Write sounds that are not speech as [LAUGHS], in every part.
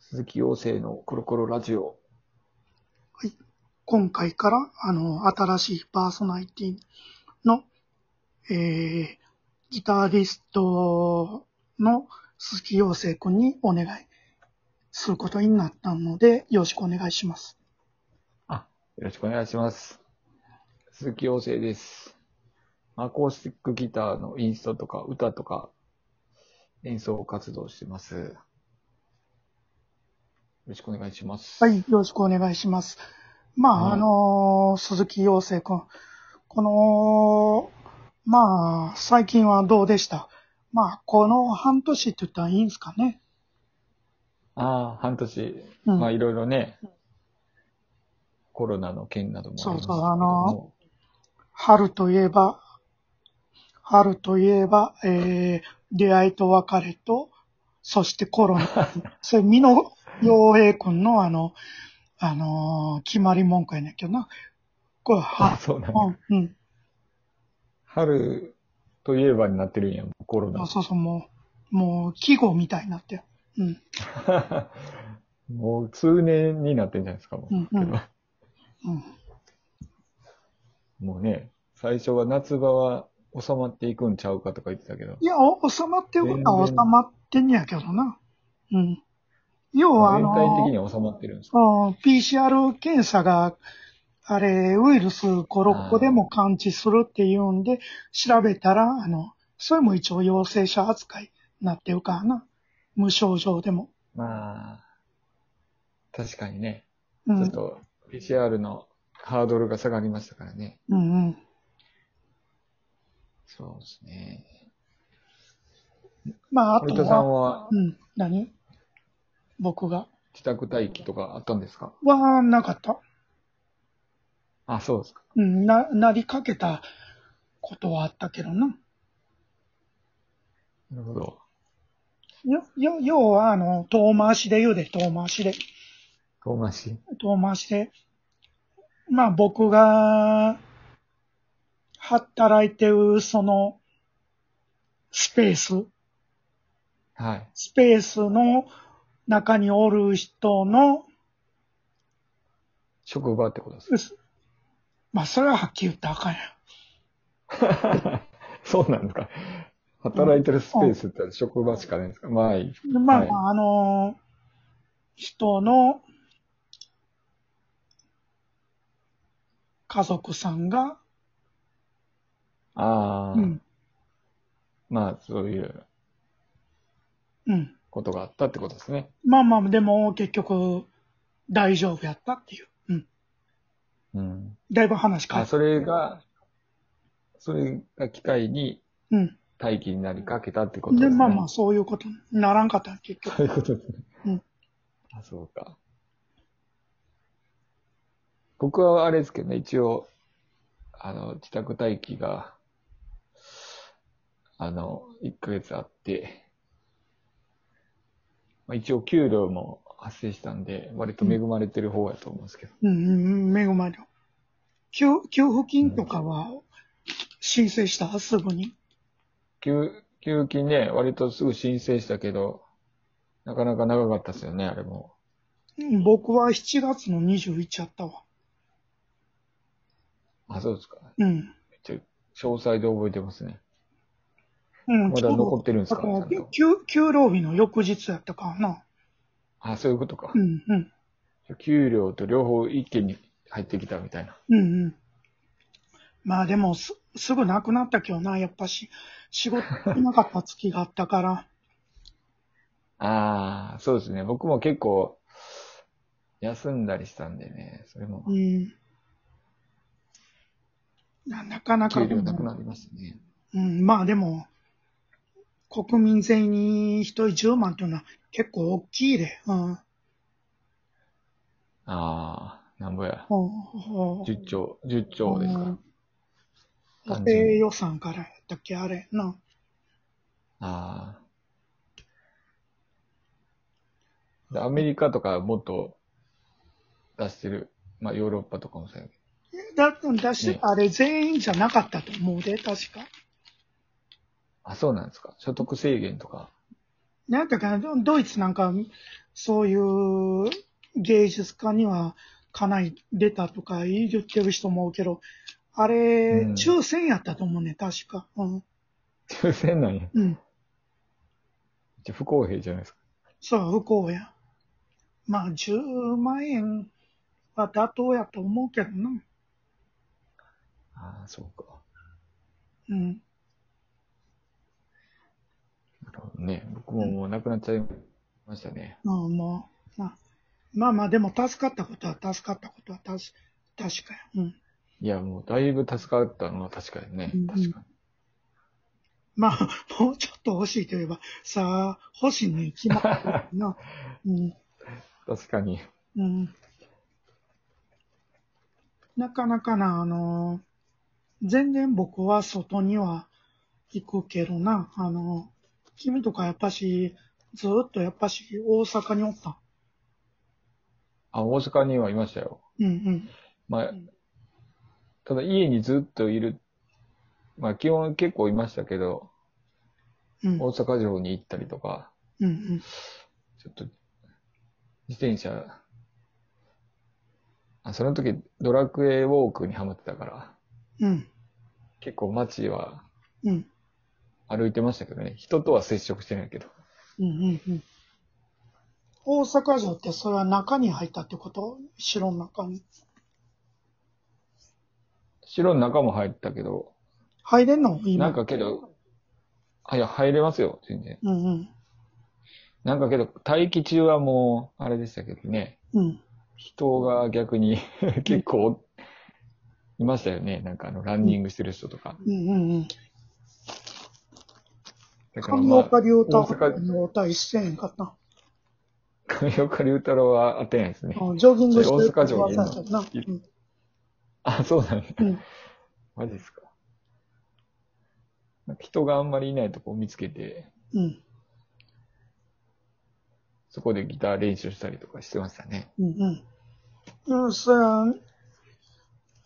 鈴木陽生のコロコロラジオ。今回から、あの、新しいパーソナリティの、えー、ギタリストの鈴木陽生君にお願いすることになったので、よろしくお願いします。よろしくお願いします。鈴木陽生です。アコースティックギターのインストとか歌とか演奏活動してます。よろしくお願いします。はい、よろしくお願いします。まあ、はいあの鈴木陽生君、この、まあ、最近はどうでした？まあ、この半年って言ったらいいんですかね。ああ、半年。うんまあいろいろね、コロナの件などもありますけどもそうそうあの春といえば、春といえば、えー、出会いと別れと、そしてコロナ。[LAUGHS] それ、美濃洋平君のあの、あのー決まり文句やねんけどな。これ、あ、は、そうなんだ。うん、うん。春といえばになってるんや、コロナ。そうそう、もう、もう、季語みたいになってる。うん。[LAUGHS] もう通年になってんじゃないですか、もう。うんうん。もうね、最初は夏場は収まっていくんちゃうかとか言ってたけど。いや、お収まってることは収まってんねやけどな。うん。要は、あ全の体的には収まってるんですか？うん、PCR 検査が、あれ、ウイルス5、6個でも感知するっていうんで、調べたら、あの、それも一応陽性者扱いになってるからな。無症状でも。まあ、確かにね、うん。ちょっと PCR のハードルが下がりましたからね。うんうん。そうですね。まあ、あと森田さんは、は？うん、何？僕が？自宅待機とかあったんですか？は、なかった。あ、そうですか。うん、な、なりかけたことはあったけどな。なるほど。よ、よ、要は、あの、遠回しで言うで、遠回しで。遠回し？遠回しで。まあ僕が働いてるそのスペース、はい。スペースの中におる人の、職場ってことですまあそれははっきり言ったらあかんやん。か [LAUGHS] そうなんですか。働いてるスペースって職場しかないんですか？まあいい。でまあ、はいまああの人の家族さんが、ああ、うん、まあそういううん。ことがあったってことですね。まあまあ、でも結局大丈夫やったっていう。うん。うん。だいぶ話変わあ、った。それが、それが機会にうん。待機になりかけたってことで、ですね。まあまあ、そういうことにならんかった、結局。そういうことですね。うん。あ、そうか。僕はあれですけどね、一応、あの、自宅待機が、あの、1ヶ月あって、まあ、一応給料も発生したんで、割と恵まれてる方やと思うんですけど。うん、うん、恵まれる。給、給付金とかは申請したすぐに。給、給付金ね、割とすぐ申請したけど、なかなか長かったですよね、あれも。うん僕は7月の21やったわ。あ、そうですか。うん。めっちゃ詳細で覚えてますね。うん。まだ残ってるんですか？だからちゃんと給、給料日の翌日やったからな。あ、そういうことかう。ん、うん。給料と両方一気に入ってきたみたいな。うん、うん。まあでもす、すぐなくなったけどな、やっぱし、仕事いなかった月があったから。[LAUGHS] ああ、そうですね。僕も結構、休んだりしたんでね、それもう、ん。ななかなか給料なくなりましたね。うん、まあでも、国民全員に一人10万っていうのは結構大きいで。うん。うんああ、なんぼや。うん10兆、10兆ですか。家庭予算からやったっけあれな。ああ。でアメリカとかもっと出してる。まあヨーロッパとかもそうやけだだし、ねあれ全員じゃなかったと思うで、確か。あ、そうなんですか。所得制限とか。なんだかな、ドイツなんか、そういう芸術家にはかなり出たとか言ってる人も多いけど、あれ、うん抽選やったと思うね、確か。うん。抽選なんや。うん。じゃ不公平じゃないですか。そう、不幸や。まあ、10万円は妥当やと思うけどな。ああ、そうか。うん。なるほどね。僕ももう亡くなっちゃいましたね。まあまあ、まあ、まあまあ、でも助かったことは助かったことは確確かや。うん。いや、もうだいぶ助かったのは確かにね。うん確かに。まあ、もうちょっと欲しいといえば、さあ、欲しいに決まってるな。[LAUGHS] うん。確かに。うん。なかなかな、あの、全然僕は外には行くけどな、あの、君とかやっぱし、ずーっとやっぱし大阪におった？あ、大阪にはいましたよ。うんうん。まあん、ただ家にずっといる。まあ基本結構いましたけど、うん。大阪城に行ったりとか、うんうん。ちょっと、自転車、あ、その時ドラクエウォークにハマってたから、うん。結構街はうん。歩いてましたけどね。人とは接触してないけど。うんうんうん。大阪城ってそれは中に入ったってこと？城の中に。城の中も入ったけど、入れんの？今。なんかけど、あ、いや、入れますよ、全然。うんうん。なんかけど、待機中はもう、あれでしたけどね。うん。人が逆に [LAUGHS] 結構いましたよね。なんかあの、ランニングしてる人とか。うんうんうん。だからまあ神岡、龍太大阪の歌一銭円かった。神岡龍太郎は当てないですね。うんジョギングしてる大阪城の忘れたな。いるあ、そうなんだ。うん。マジですか。人があんまりいないとこを見つけて、うん。そこでギター練習したりとかしてましたね。うん。うん。うん、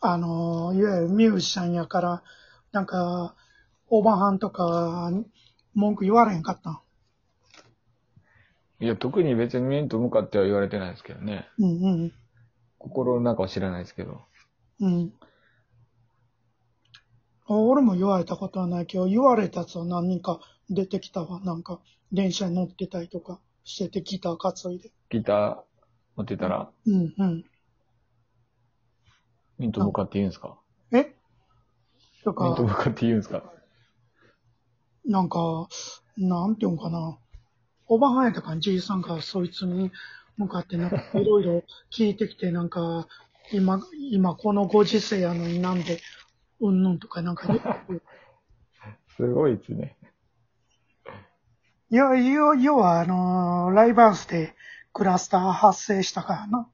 あの、いわゆるミュージシャンやから、なんか、オーバーハンとか、文句言われへんかったん？いや、特に別に面と向かっては言われてないですけどね。うんうん。心の中は知らないですけど。うん。俺も言われたことはないけど、言われたやつは何人か出てきたわ。なんか、電車に乗ってたりとかしてて、ギター担いで。ギター持ってたら、うんうん。面と向かって言うんですか？え？とか、面と向かって言うんですか？なんか、なんていうんかな？おばはんやったかじいさんがそいつに向かってなんかいろいろ聞いてきて、なんか、今、今このご時世やのになんで、うんぬんとかなんか言ってすごいですね。いや、要要は、あのーライブハウスでクラスター発生したからな。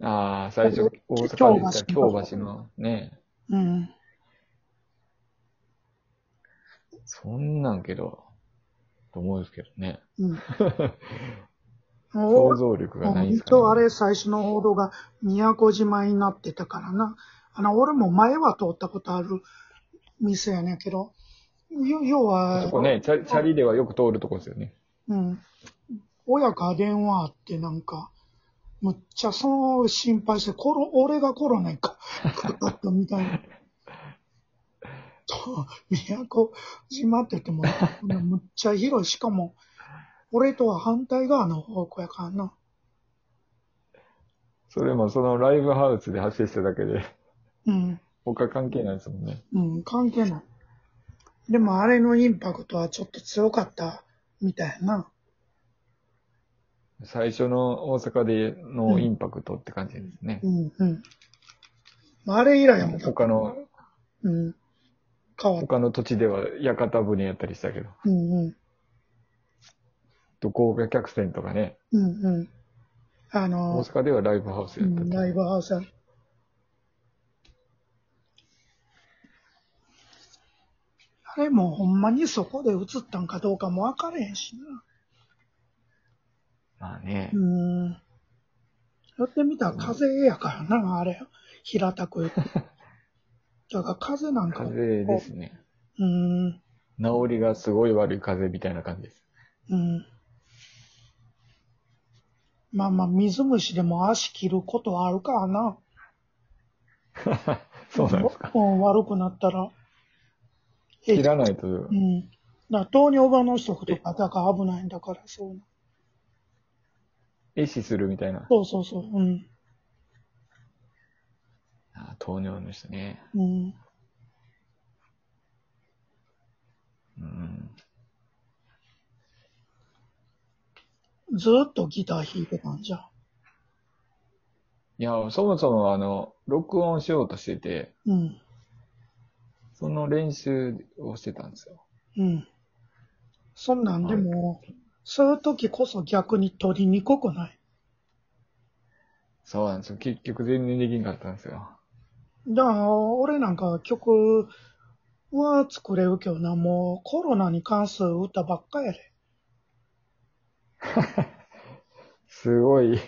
ああ、最初、大阪で言った京橋のね、うん。そんなんけど、と思うんですけどね。うん。[LAUGHS] 想像力がないんですか、ね。と、あれ、最初の報道が宮古島になってたからな。あの、俺も前は通ったことある店やねんけど、要要は、そこね、チャチャリではよく通るとこですよね。うん。親から電話あってなんか、むっちゃその心配して、コロ、俺がコロナにかかかったみたいな。と、宮古島って言っても、むっちゃ広い。しかも、俺とは反対側の方向やからな。それもそのライブハウスで発生しただけで、うん。他関係ないですもんね。うん、関係ない。でもあれのインパクトはちょっと強かったみたいやな。最初の大阪でのインパクトって感じですね。うん、うん。あれ以来はまた、他の、うん。他の土地では屋形船やったりしたけど、うん、うん。と豪華客船とかね、うんうん。あ大の、阪ではライブハウスやったうん、ライブハウスあるあれもほんまにそこで映ったんかどうかも分かれへんしな。まあねう、ん。やってみたら風邪やからな、あれ。平たく言って。[LAUGHS] だから風邪なんか、風邪ですね。うーん、治りがすごい悪い風邪みたいな感じです。うん。まあまあ、水虫でも足切ることはあるからな。[LAUGHS] そうなんですか。うん、悪くなったら。切らないとう、ん。だ糖尿病の人とか、だから危ないんだから、そう。壊死するみたいな。そうそうそう。うん。あ糖尿の人ね。うん。うん。ずっとギター弾いてたんじゃ。いや、そもそもあの、録音しようとしてて、うん。その練習をしてたんですよ。うん。そんなんでも、そういう時こそ逆に取りにくくない？そうなんですよ。結局全然できんかったんですよ。だから、俺なんか曲は作れるけどな、もうコロナに関する歌ばっかやで。[LAUGHS] すごい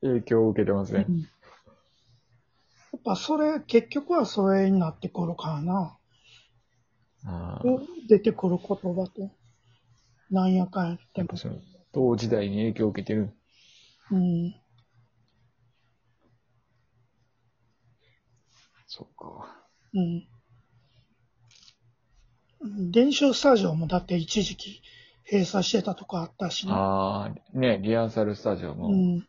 影響を受けてますね。やっぱそれ、結局はそれになってくるからな。出てくる言葉と、なんやかんやってもやっぱ。その、同時代に影響を受けてる。うん。そっか。うん。練習スタジオもだって一時期閉鎖してたとかあったしね。ああ、ね、リハーサルスタジオも、うん。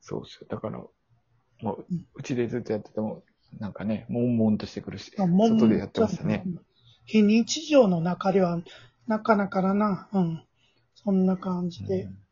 そうっすよ。だから、もううん、うちでずっとやってても、なんかね、悶々としてくるし、外でやってましたね。。非日常の中では、なかなかだな、うん。そんな感じで。うん